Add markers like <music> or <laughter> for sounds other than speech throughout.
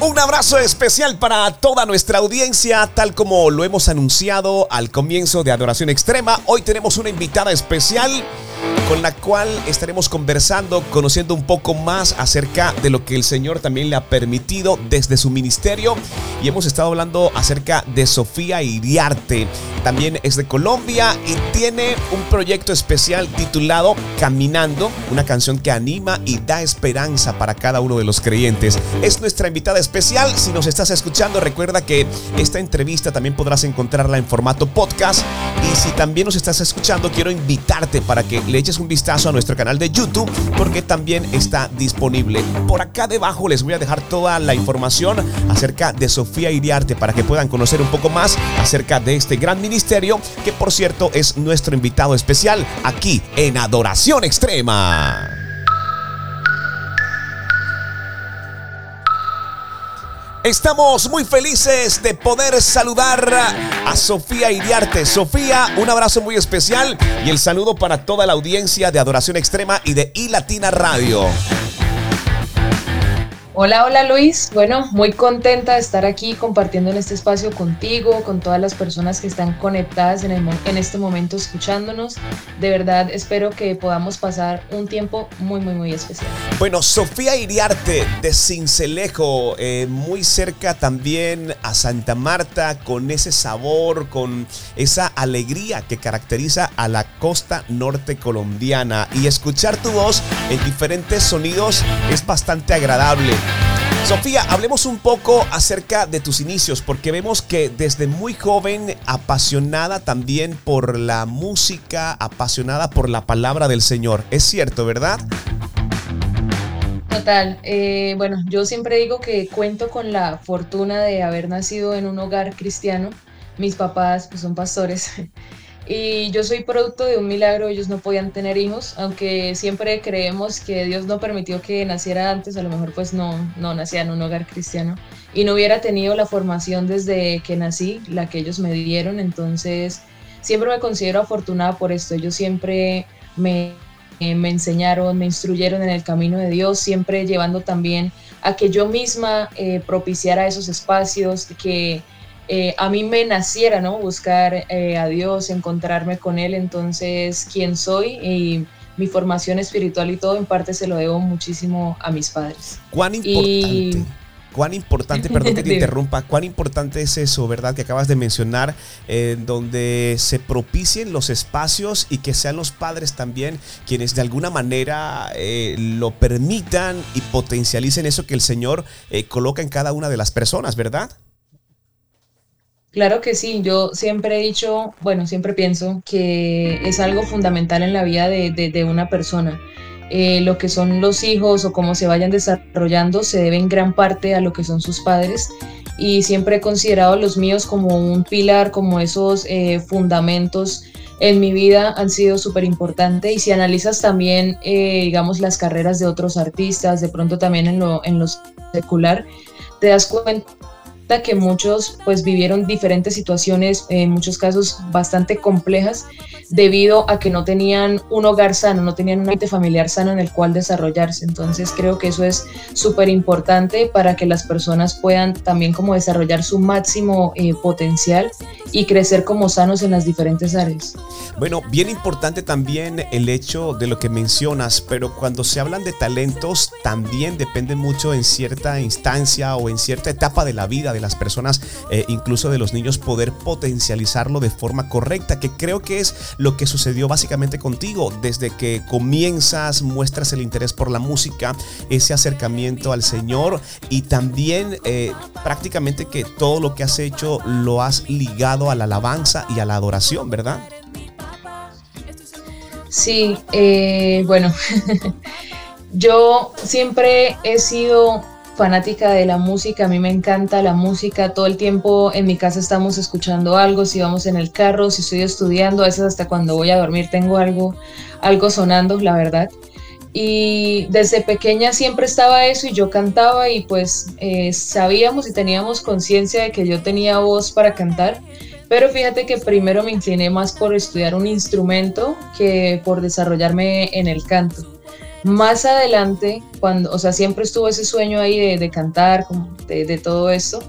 Un abrazo especial para toda nuestra audiencia, tal como lo hemos anunciado al comienzo de Adoración Extrema. Hoy tenemos una invitada especial con la cual estaremos conversando, conociendo un poco más acerca de lo que el Señor también le ha permitido desde su ministerio. Y hemos estado hablando acerca de Sofía Iriarte. También es de Colombia y tiene un proyecto especial titulado Caminando, una canción que anima y da esperanza para cada uno de los creyentes. Es nuestra invitada especial. Si nos estás escuchando, recuerda que esta entrevista también podrás encontrarla en formato podcast. Y si también nos estás escuchando, quiero invitarte para que le eches un vistazo a nuestro canal de YouTube porque también está disponible. Por acá debajo les voy a dejar toda la información acerca de Sofía Iriarte para que puedan conocer un poco más acerca de este gran ministerio que por cierto es nuestro invitado especial aquí en Adoración Extrema. Estamos muy felices de poder saludar a Sofía Iriarte. Sofía, un abrazo muy especial y el saludo para toda la audiencia de Adoración Extrema y de iLatina Radio. Hola, hola Luis. Bueno, muy contenta de estar aquí compartiendo en este espacio contigo, con todas las personas que están conectadas en, en, este momento escuchándonos. De verdad, espero que podamos pasar un tiempo muy, muy, muy especial. Bueno, Sofía Iriarte de Cincelejo, eh, muy cerca también a Santa Marta, con ese sabor, con esa alegría que caracteriza a la costa norte colombiana. Y escuchar tu voz en diferentes sonidos es bastante agradable. Sofía, hablemos un poco acerca de tus inicios, porque vemos que desde muy joven, apasionada también por la música, apasionada por la palabra del Señor. Es cierto, ¿verdad? Total. Eh, bueno, yo siempre digo que cuento con la fortuna de haber nacido en un hogar cristiano. Mis papás pues, son pastores. <laughs> Y yo soy producto de un milagro, ellos no podían tener hijos, aunque siempre creemos que Dios no permitió que naciera antes, a lo mejor pues no, no nacía en un hogar cristiano y no hubiera tenido la formación desde que nací, la que ellos me dieron, entonces siempre me considero afortunada por esto, ellos siempre me, eh, me enseñaron, me instruyeron en el camino de Dios, siempre llevando también a que yo misma eh, propiciara esos espacios, que eh, a mí me naciera, ¿no? Buscar eh, a Dios, encontrarme con Él, entonces, quién soy y mi formación espiritual y todo, en parte se lo debo muchísimo a mis padres. ¿Cuán importante? Cuán importante, perdón que te <laughs> interrumpa, cuán importante es eso, ¿verdad? Que acabas de mencionar, eh, donde se propicien los espacios y que sean los padres también quienes de alguna manera lo permitan y potencialicen eso que el Señor coloca en cada una de las personas, ¿verdad? Claro que sí, yo siempre he dicho, bueno, siempre pienso que es algo fundamental en la vida de, una persona. Eh, lo que son los hijos o cómo se vayan desarrollando se debe en gran parte a lo que son sus padres y siempre he considerado los míos como un pilar, como esos eh, fundamentos en mi vida han sido súper importantes y si analizas también, eh, digamos, las carreras de otros artistas, de pronto también en lo, en lo secular, te das cuenta que muchos pues vivieron diferentes situaciones, en muchos casos bastante complejas, debido a que no tenían un hogar sano, no tenían un ambiente familiar sano en el cual desarrollarse. Entonces creo que eso es súper importante para que las personas puedan también como desarrollar su máximo eh, potencial y crecer como sanos en las diferentes áreas. Bueno, bien importante también el hecho de lo que mencionas, pero cuando se hablan de talentos también depende mucho en cierta instancia o en cierta etapa de la vida de las personas, eh, incluso de los niños, poder potencializarlo de forma correcta, que creo que es lo que sucedió básicamente contigo. Desde que comienzas, muestras el interés por la música, ese acercamiento al Señor y también eh, prácticamente que todo lo que has hecho lo has ligado a la alabanza y a la adoración, ¿verdad? Sí, eh, bueno, <laughs> yo siempre he sido fanática de la música, a mí me encanta la música, todo el tiempo en mi casa estamos escuchando algo, si vamos en el carro, si estoy estudiando, a veces hasta cuando voy a dormir tengo algo, algo sonando, la verdad. Y desde pequeña siempre estaba eso y yo cantaba y pues eh, sabíamos y teníamos conciencia de que yo tenía voz para cantar, pero fíjate que primero me incliné más por estudiar un instrumento que por desarrollarme en el canto. Más adelante, cuando, o sea, siempre estuvo ese sueño ahí de, cantar, de, de todo esto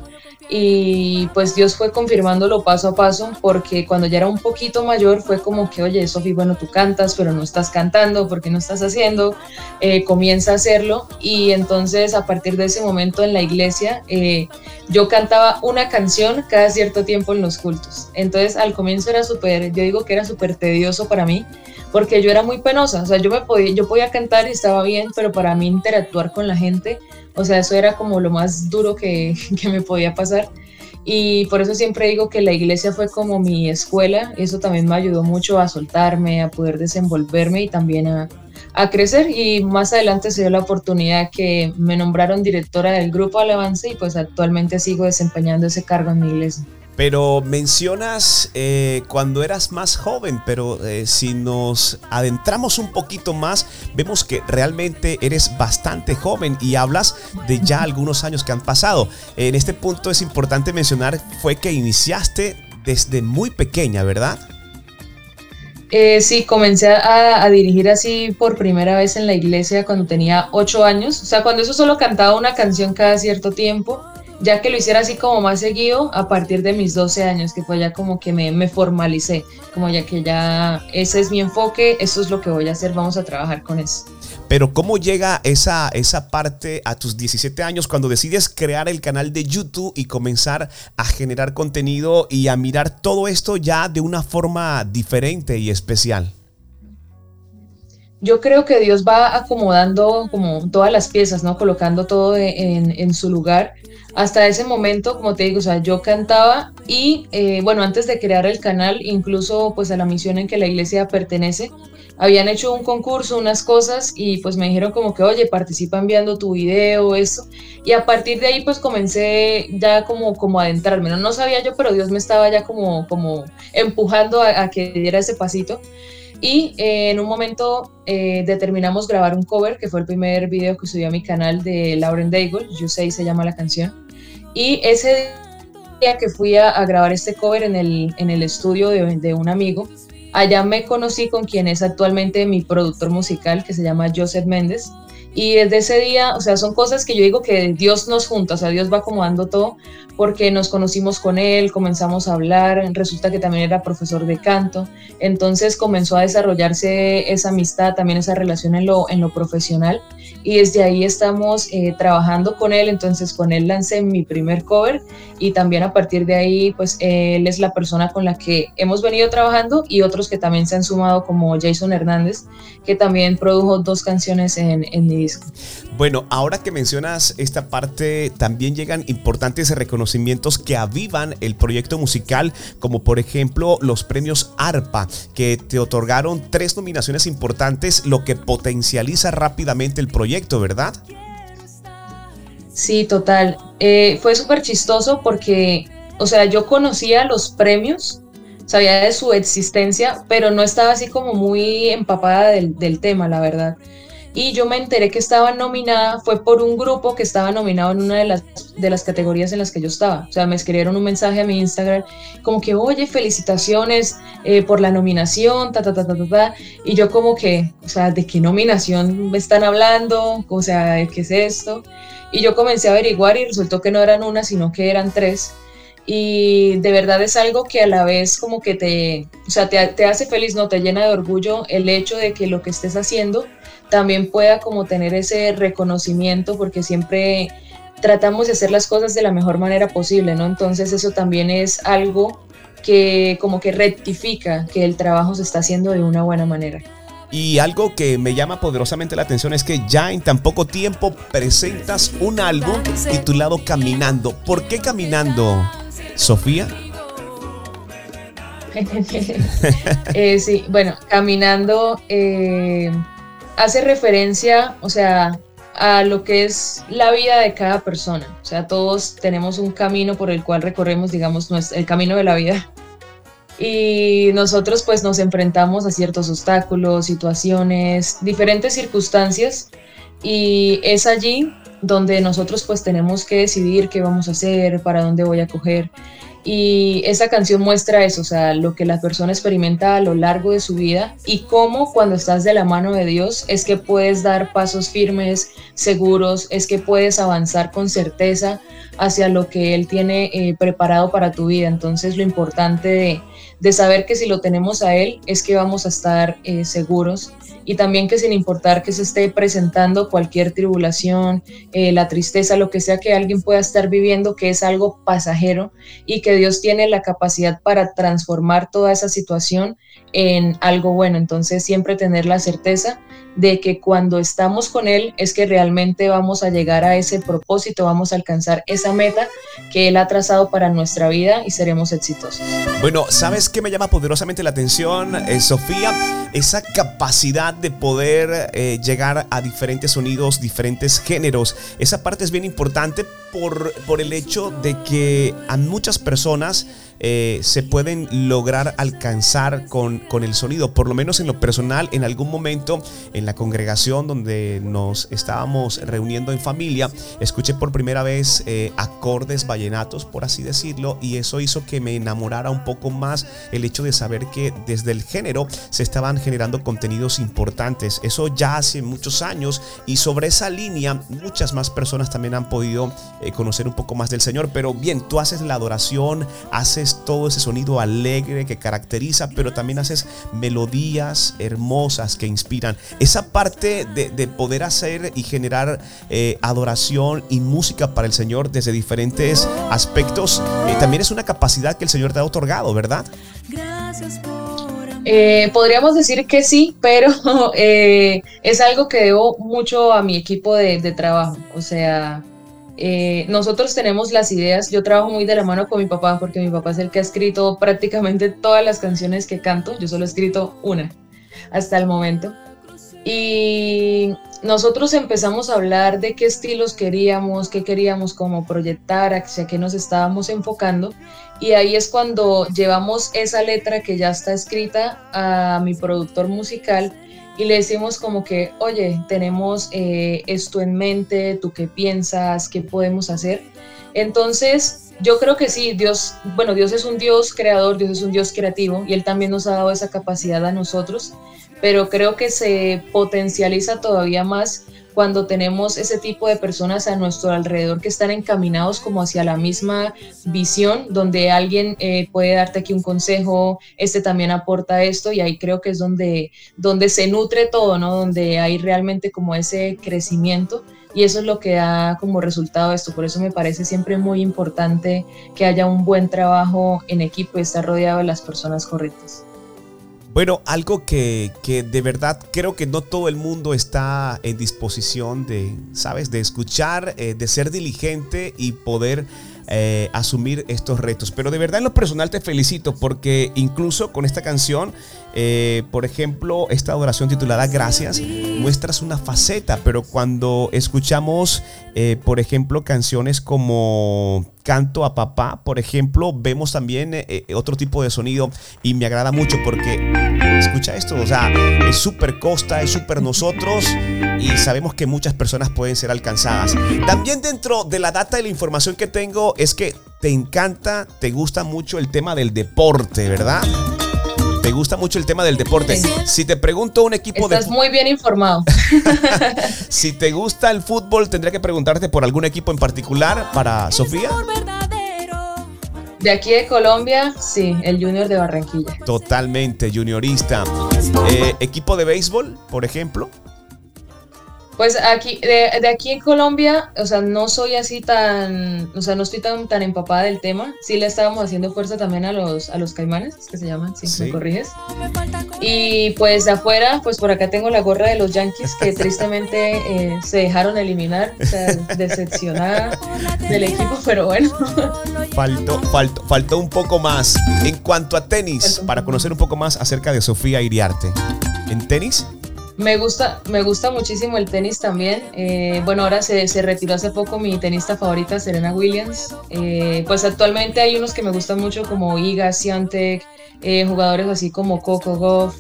y pues Dios fue confirmándolo paso a paso porque cuando ya era un poquito mayor fue como que, oye, Sofi, bueno, tú cantas, pero no estás cantando, porque no estás haciendo? Eh, comienza a hacerlo y entonces a partir de ese momento en la iglesia eh, yo cantaba una canción cada cierto tiempo en los cultos. Entonces al comienzo era súper, yo digo que era súper tedioso para mí porque yo era muy penosa, o sea, yo, me podía, yo podía cantar y estaba bien, pero para mí interactuar con la gente o sea, eso era como lo más duro <laughs> que, me podía pasar. Y por eso siempre digo que la iglesia fue como mi escuela. Eso también me ayudó mucho a soltarme, a poder desenvolverme y también a, a crecer. Y más adelante se dio la oportunidad que me nombraron directora del grupo Alabanza y pues actualmente sigo desempeñando ese cargo en mi iglesia. Pero mencionas eh, cuando eras más joven, pero eh, si nos adentramos un poquito más, vemos que realmente eres bastante joven y hablas de ya algunos años que han pasado. En este punto es importante mencionar, fue que iniciaste desde muy pequeña, ¿verdad? Eh, sí, comencé a, a, dirigir así por primera vez en la iglesia cuando tenía ocho años. O sea, cuando eso solo cantaba una canción cada cierto tiempo ya que lo hiciera así como más seguido a partir de mis 12 años, que fue ya como que me, me, formalicé, como ya que ya ese es mi enfoque, eso es lo que voy a hacer, vamos a trabajar con eso. Pero ¿cómo llega esa, esa parte a tus 17 años cuando decides crear el canal de YouTube y comenzar a generar contenido y a mirar todo esto ya de una forma diferente y especial? Yo creo que Dios va acomodando como todas las piezas, ¿no? Colocando todo en, en, su lugar hasta ese momento, como te digo, o sea, yo cantaba y eh, bueno, antes de crear el canal, incluso pues a la misión en que la iglesia pertenece, habían hecho un concurso, unas cosas y pues me dijeron como que, oye, participa enviando tu video, eso. Y a partir de ahí pues comencé ya como, como a adentrarme, ¿no? no sabía yo, pero Dios me estaba ya como, como empujando a, que diera ese pasito. Y eh, en un momento eh, determinamos grabar un cover, que fue el primer video que subí a mi canal de Lauren Daigle, You Say se llama la canción. Y ese día que fui a, grabar este cover en el, en el estudio de, de, un amigo, allá me conocí con quien es actualmente mi productor musical, que se llama Joseph Méndez. Y desde ese día, o sea, son cosas que yo digo que Dios nos junta, o sea, Dios va acomodando todo, porque nos conocimos con él, comenzamos a hablar, resulta que también era profesor de canto, entonces comenzó a desarrollarse esa amistad, también esa relación en lo, en lo profesional y desde ahí estamos eh, trabajando con él, entonces con él lancé mi primer cover y también a partir de ahí pues él es la persona con la que hemos venido trabajando y otros que también se han sumado como Jason Hernández que también produjo dos canciones en, en mi disco. Bueno, ahora que mencionas esta parte, también llegan importantes reconocimientos que avivan el proyecto musical, como por ejemplo los premios ARPA, que te otorgaron tres nominaciones importantes, lo que potencializa rápidamente el proyecto ¿verdad? Sí, total. Eh, fue súper chistoso porque, o sea, yo conocía los premios, sabía de su existencia, pero no estaba así como muy empapada del, del tema, la verdad y yo me enteré que estaba nominada, fue por un grupo que estaba nominado en una de las, de las categorías en las que yo estaba. O sea, me escribieron un mensaje a mi Instagram como que, oye, felicitaciones eh, por la nominación, ta, ta, ta, ta, ta, ta. Y yo como que, o sea, ¿de qué nominación me están hablando? O sea, ¿qué es esto? Y yo comencé a averiguar y resultó que no eran una, sino que eran tres y de verdad es algo que a la vez como que te, o sea, te, te, hace feliz, no te llena de orgullo el hecho de que lo que estés haciendo también pueda como tener ese reconocimiento porque siempre tratamos de hacer las cosas de la mejor manera posible, ¿no? Entonces eso también es algo que como que rectifica que el trabajo se está haciendo de una buena manera. Y algo que me llama poderosamente la atención es que ya en tan poco tiempo presentas un álbum titulado Caminando. ¿Por qué Caminando, Sofía? <laughs> eh, sí, bueno, Caminando eh, hace referencia, o sea, a lo que es la vida de cada persona. O sea, todos tenemos un camino por el cual recorremos, digamos, el camino de la vida. Y nosotros pues nos enfrentamos a ciertos obstáculos, situaciones, diferentes circunstancias. Y es allí donde nosotros pues tenemos que decidir qué vamos a hacer, para dónde voy a coger. Y esa canción muestra eso, o sea, lo que la persona experimenta a lo largo de su vida y cómo cuando estás de la mano de Dios es que puedes dar pasos firmes, seguros, es que puedes avanzar con certeza hacia lo que Él tiene eh, preparado para tu vida. Entonces lo importante de, de, saber que si lo tenemos a Él es que vamos a estar eh, seguros y también que sin importar que se esté presentando cualquier tribulación, eh, la tristeza, lo que sea que alguien pueda estar viviendo, que es algo pasajero y que Dios tiene la capacidad para transformar toda esa situación en algo bueno. Entonces siempre tener la certeza de que cuando estamos con Él es que realmente vamos a llegar a ese propósito, vamos a alcanzar esa meta que Él ha trazado para nuestra vida y seremos exitosos. Bueno, ¿sabes qué me llama poderosamente la atención, eh, Sofía? Esa capacidad de poder eh, llegar a diferentes sonidos, diferentes géneros. Esa parte es bien importante por, por el hecho de que a muchas personas eh, se pueden lograr alcanzar con, con, el sonido. Por lo menos en lo personal, en algún momento en la congregación donde nos estábamos reuniendo en familia, escuché por primera vez eh, acordes vallenatos, por así decirlo, y eso hizo que me enamorara un poco más el hecho de saber que desde el género se estaban generando contenidos importantes. Eso ya hace muchos años y sobre esa línea muchas más personas también han podido eh, conocer un poco más del Señor. Pero bien, tú haces la adoración, haces todo ese sonido alegre que caracteriza, pero también haces melodías hermosas que inspiran. Esa parte de, poder hacer y generar eh, adoración y música para el Señor desde diferentes aspectos, eh, también es una capacidad que el Señor te ha otorgado, ¿verdad? Eh, podríamos decir que sí, pero <laughs> es algo que debo mucho a mi equipo de, de trabajo. O sea, eh, nosotros tenemos las ideas, yo trabajo muy de la mano con mi papá porque mi papá es el que ha escrito prácticamente todas las canciones que canto, yo solo he escrito una hasta el momento. Y nosotros empezamos a hablar de qué estilos queríamos, qué queríamos como proyectar, hacia qué nos estábamos enfocando. Y ahí es cuando llevamos esa letra que ya está escrita a mi productor musical y le decimos como que, oye, tenemos eh, esto en mente, tú qué piensas, qué podemos hacer. Entonces, yo creo que sí, Dios, bueno, Dios es un Dios creador, Dios es un Dios creativo y Él también nos ha dado esa capacidad a nosotros, pero creo que se potencializa todavía más cuando tenemos ese tipo de personas a nuestro alrededor que están encaminados como hacia la misma visión, donde alguien eh, puede darte aquí un consejo, este también aporta esto y ahí creo que es donde, donde se nutre todo, ¿no? Donde hay realmente como ese crecimiento y eso es lo que da como resultado esto. Por eso me parece siempre muy importante que haya un buen trabajo en equipo y estar rodeado de las personas correctas. Bueno, algo que, de verdad creo que no todo el mundo está en disposición de, ¿sabes? De escuchar, eh, de ser diligente y poder eh, asumir estos retos. Pero de verdad en lo personal te felicito porque incluso con esta canción, eh, por ejemplo, esta adoración titulada Gracias, muestras una faceta, pero cuando escuchamos, por ejemplo, canciones como canto a papá, por ejemplo, vemos también eh, eh, otro tipo de sonido y me agrada mucho porque escucha esto, o sea, es súper costa, es súper nosotros y sabemos que muchas personas pueden ser alcanzadas. También dentro de la data y la información que tengo es que te encanta, te gusta mucho el tema del deporte, ¿verdad? Te gusta mucho el tema del deporte. Si te pregunto un equipo de... Estás muy bien informado. <laughs> si te gusta el fútbol, tendría que preguntarte por algún equipo en particular para Sofía. De aquí de Colombia, sí, el Junior de Barranquilla. Totalmente, juniorista. Eh, ¿Equipo de béisbol, por ejemplo? Pues aquí, de, aquí en Colombia, o sea, no soy así tan, o sea, no estoy tan, tan empapada del tema. Sí le estábamos haciendo fuerza también a los, a los caimanes, que se llaman, si me corriges. Y pues de afuera, pues por acá tengo la gorra de los Yankees que tristemente eh, se dejaron eliminar, o sea, <laughs> decepcionada del equipo, pero bueno. <laughs> Faltó, faltó, faltó un poco más. En cuanto a tenis, para conocer un poco más acerca de Sofía Iriarte. ¿En tenis? Me gusta, me gusta muchísimo el tenis también. Eh, bueno, ahora se, se, retiró hace poco mi tenista favorita, Serena Williams. Eh, pues actualmente hay unos que me gustan mucho como Iga, Swiatek, eh, jugadores así como Coco Goff.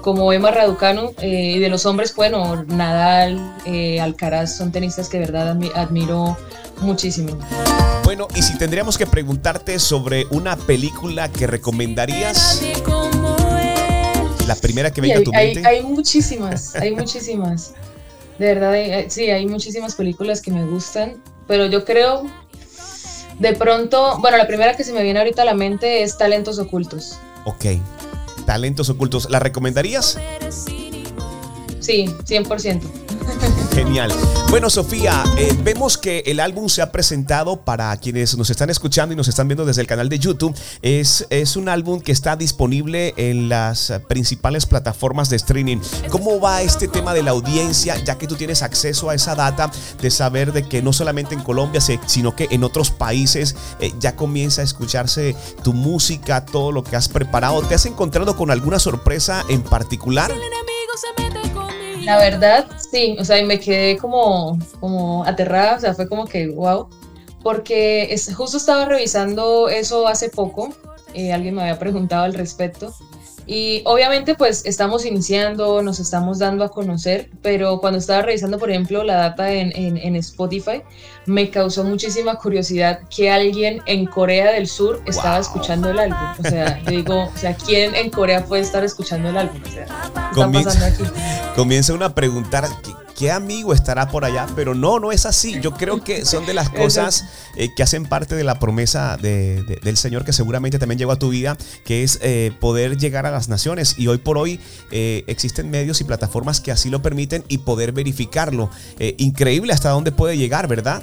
como Emma Raducanu, y de los hombres, bueno, Nadal, Alcaraz, son tenistas que verdad admiro muchísimo. Bueno, y si tendríamos que preguntarte sobre una película que recomendarías. La primera que venga a tu mente. Hay, muchísimas, hay muchísimas. De verdad, sí, hay muchísimas películas que me gustan, pero yo creo, de pronto, bueno, la primera que se me viene ahorita a la mente es Talentos Ocultos. Ok, Talentos Ocultos, ¿la recomendarías? Sí, 100%. Genial. Bueno, Sofía, eh, vemos que el álbum se ha presentado para quienes nos están escuchando y nos están viendo desde el canal de YouTube. Es, es un álbum que está disponible en las principales plataformas de streaming. ¿Cómo va este tema de la audiencia, ya que tú tienes acceso a esa data de saber de que no solamente en Colombia, sino que en otros países eh, ya comienza a escucharse tu música, todo lo que has preparado? ¿Te has encontrado con alguna sorpresa en particular? La verdad, sí, o sea, y me quedé como, como aterrada, o sea, fue como que, wow, porque es, justo estaba revisando eso hace poco, eh, alguien me había preguntado al respecto, y obviamente pues estamos iniciando, nos estamos dando a conocer, pero cuando estaba revisando, por ejemplo, la data en, en, Spotify, me causó muchísima curiosidad que alguien en Corea del Sur estaba escuchando el álbum. O sea, yo digo, o sea, ¿quién en Corea puede estar escuchando el álbum? O sea, ¿qué está pasando aquí? <laughs> Comienza uno a preguntar, qué amigo estará por allá, pero no, no es así. Yo creo que son de las <laughs> cosas eh, que hacen parte de la promesa del Señor que seguramente también llegó a tu vida, que es eh, poder llegar a las naciones. Y hoy por hoy eh, existen medios y plataformas que así lo permiten y poder verificarlo. increíble hasta dónde puede llegar, ¿verdad?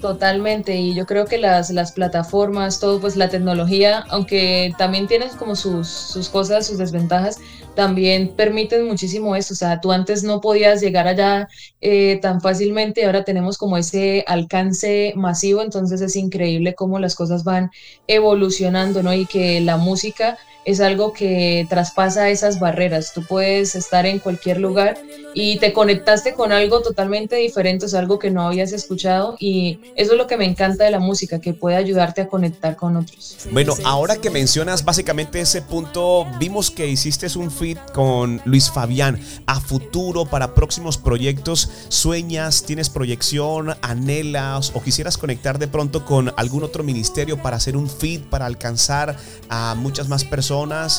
Totalmente, y yo creo que las, las plataformas, todo, pues la tecnología, aunque también tienen como sus, sus cosas, sus desventajas, también permiten muchísimo eso. O sea, tú antes no podías llegar allá eh, tan fácilmente, ahora tenemos como ese alcance masivo, entonces es increíble cómo las cosas van evolucionando, ¿no? Y que la música es algo que traspasa esas barreras. Tú puedes estar en cualquier lugar y te conectaste con algo totalmente diferente, es algo que no habías escuchado y eso es lo que me encanta de la música, que puede ayudarte a conectar con otros. Bueno, ahora que mencionas básicamente ese punto, vimos que hiciste un feed con Luis Fabián. A futuro, para próximos proyectos, ¿sueñas, tienes proyección, anhelas o quisieras conectar de pronto con algún otro ministerio para hacer un feed, para alcanzar a muchas más personas?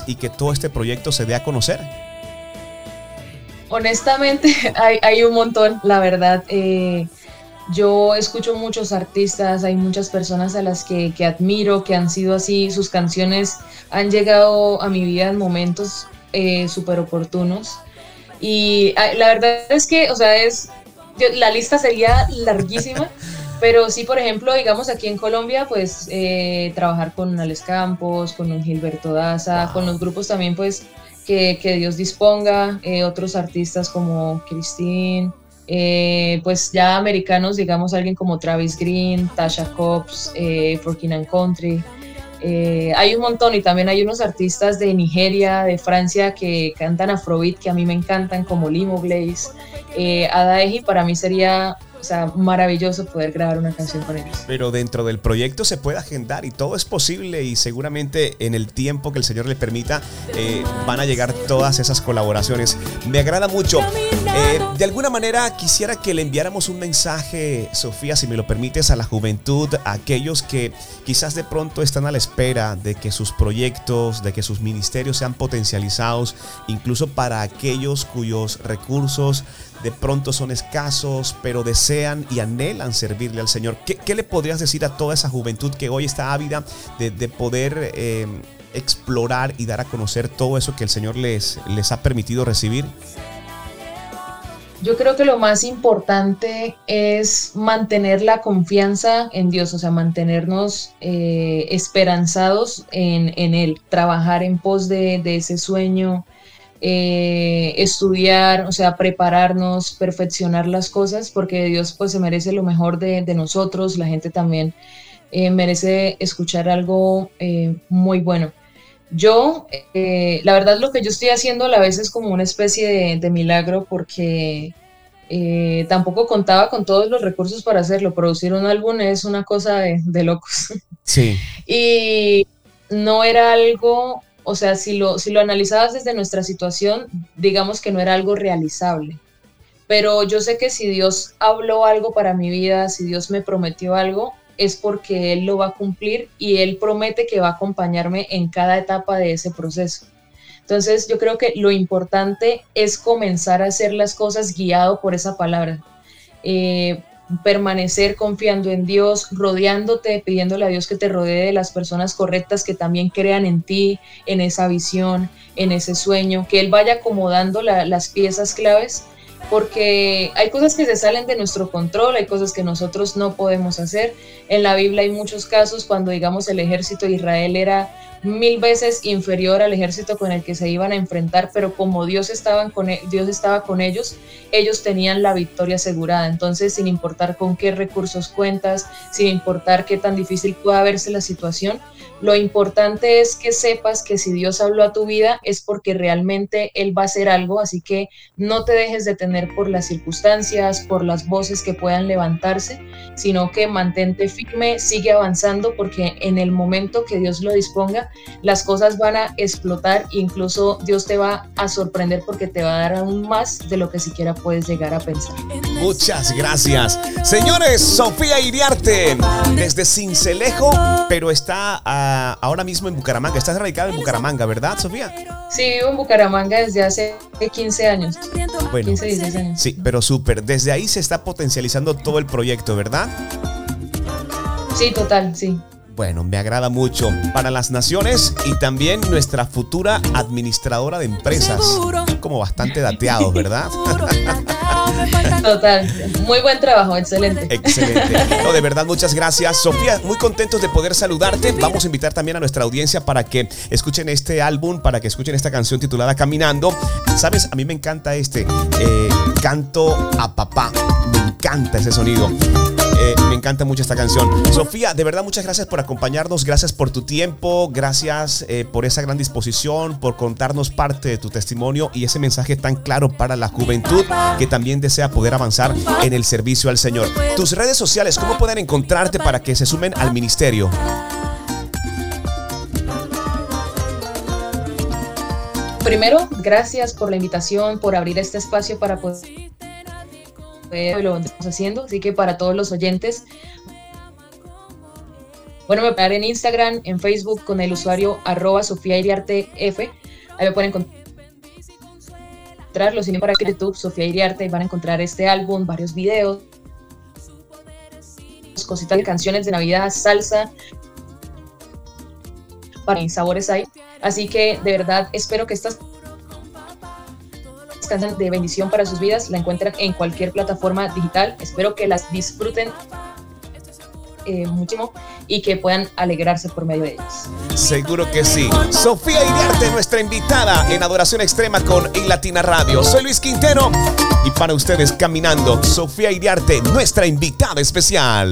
Y que todo este proyecto se dé a conocer? Honestamente, <laughs> hay, un montón, la verdad. Eh, yo escucho muchos artistas, hay muchas personas a las que, admiro, que han sido así, sus canciones han llegado a mi vida en momentos eh, súper oportunos. Y ah, la verdad es que, o sea, es, la lista sería larguísima, <laughs> Pero sí, por ejemplo, digamos aquí en Colombia, pues eh, trabajar con Alex Campos, con un Gilberto Daza, con los grupos también, pues que, que Dios disponga, eh, otros artistas como Christine, eh, pues ya americanos, digamos alguien como Travis Green, Tasha Cobbs, For King and Country. hay un montón y también hay unos artistas de Nigeria, de Francia que cantan afrobeat que a mí me encantan como Limo Blaze. Ada Eji para mí sería o sea, maravilloso poder grabar una canción con ellos. Pero dentro del proyecto se puede agendar y todo es posible y seguramente en el tiempo que el Señor le permita eh, van a llegar todas esas colaboraciones. Me agrada mucho. Eh, de alguna manera quisiera que le enviáramos un mensaje, Sofía, si me lo permites, a la juventud, a aquellos que quizás de pronto están a la espera de que sus proyectos, de que sus ministerios sean potencializados, incluso para aquellos cuyos recursos de pronto son escasos, pero desean y anhelan servirle al Señor. ¿Qué, le podrías decir a toda esa juventud que hoy está ávida de, poder eh, explorar y dar a conocer todo eso que el Señor les, les ha permitido recibir? Yo creo que lo más importante es mantener la confianza en Dios, o sea, mantenernos eh, esperanzados en, Él, trabajar en pos de, de ese sueño, eh, estudiar, o sea, prepararnos, perfeccionar las cosas, porque Dios pues se merece lo mejor de, nosotros, la gente también eh, merece escuchar algo eh, muy bueno. Yo, la verdad lo que yo estoy haciendo a la vez es como una especie de, milagro porque tampoco contaba con todos los recursos para hacerlo. Producir un álbum es una cosa de, de locos. Sí. <laughs> y no era algo o sea, si lo, si lo analizabas desde nuestra situación, digamos que no era algo realizable. Pero yo sé que si Dios habló algo para mi vida, si Dios me prometió algo, es porque Él lo va a cumplir y Él promete que va a acompañarme en cada etapa de ese proceso. Entonces yo creo que lo importante es comenzar a hacer las cosas guiado por esa palabra. Eh, permanecer confiando en Dios, rodeándote, pidiéndole a Dios que te rodee de las personas correctas que también crean en ti, en esa visión, en ese sueño, que Él vaya acomodando las piezas claves, porque hay cosas que se salen de nuestro control, hay cosas que nosotros no podemos hacer. En la Biblia hay muchos casos cuando, digamos, el ejército de Israel era mil veces inferior al ejército con el que se iban a enfrentar, pero como Dios, estaban con, e, Dios estaba con ellos, ellos tenían la victoria asegurada. Entonces, sin importar con qué recursos cuentas, sin importar qué tan difícil pueda verse la situación, lo importante es que sepas que si Dios habló a tu vida es porque realmente Él va a hacer algo, así que no te dejes detener por las circunstancias, por las voces que puedan levantarse, sino que mantente firme, sigue avanzando porque en el momento que Dios lo disponga, las cosas van a explotar, incluso Dios te va a sorprender porque te va a dar aún más de lo que siquiera puedes llegar a pensar. Muchas gracias. Señores, Sofía Iriarte, desde Cincelejo, pero está ahora mismo en Bucaramanga. Estás radicada en Bucaramanga, ¿verdad, Sofía? Sí, vivo en Bucaramanga desde hace 15 años. Bueno, 15, 16 años. Sí, pero súper. Desde ahí se está potencializando todo el proyecto, ¿verdad? Sí, total, sí. Bueno, me agrada mucho. Para las naciones y también nuestra futura administradora de empresas. Como bastante dateados, ¿verdad? <laughs> <laughs> Total. Muy buen trabajo, excelente. Excelente. <laughs> No, de verdad, muchas gracias. Sofía, muy contentos de poder saludarte. Vamos a invitar también a nuestra audiencia para que escuchen este álbum, para que escuchen esta canción titulada Caminando. Sabes, a mí me encanta este eh, canto a papá. Me encanta ese sonido. Eh, me encanta mucho esta canción. Sofía, de verdad muchas gracias por acompañarnos, gracias por tu tiempo, gracias eh, por esa gran disposición, por contarnos parte de tu testimonio y ese mensaje tan claro para la juventud que también desea poder avanzar en el servicio al Señor. Tus redes sociales, ¿cómo pueden encontrarte para que se sumen al ministerio? Primero, gracias por la invitación, por abrir este espacio para poder lo estamos haciendo. Así que para todos los oyentes, bueno, me pueden en Instagram, en Facebook con el usuario arroba Sofía Iriarte F. Ahí me pueden encontrar los cine para YouTube, Sofía Iriarte, van a encontrar este álbum, varios videos, cositas de canciones de Navidad, salsa, para sabores hay. Así que de verdad espero que estas de bendición para sus vidas, la encuentran en cualquier plataforma digital. Espero que las disfruten eh, muchísimo y que puedan alegrarse por medio de ellas. Seguro que sí. Sofía Iriarte, nuestra invitada en Adoración Extrema con Latina Radio. Soy Luis Quintero y para ustedes caminando, Sofía Iriarte, nuestra invitada especial.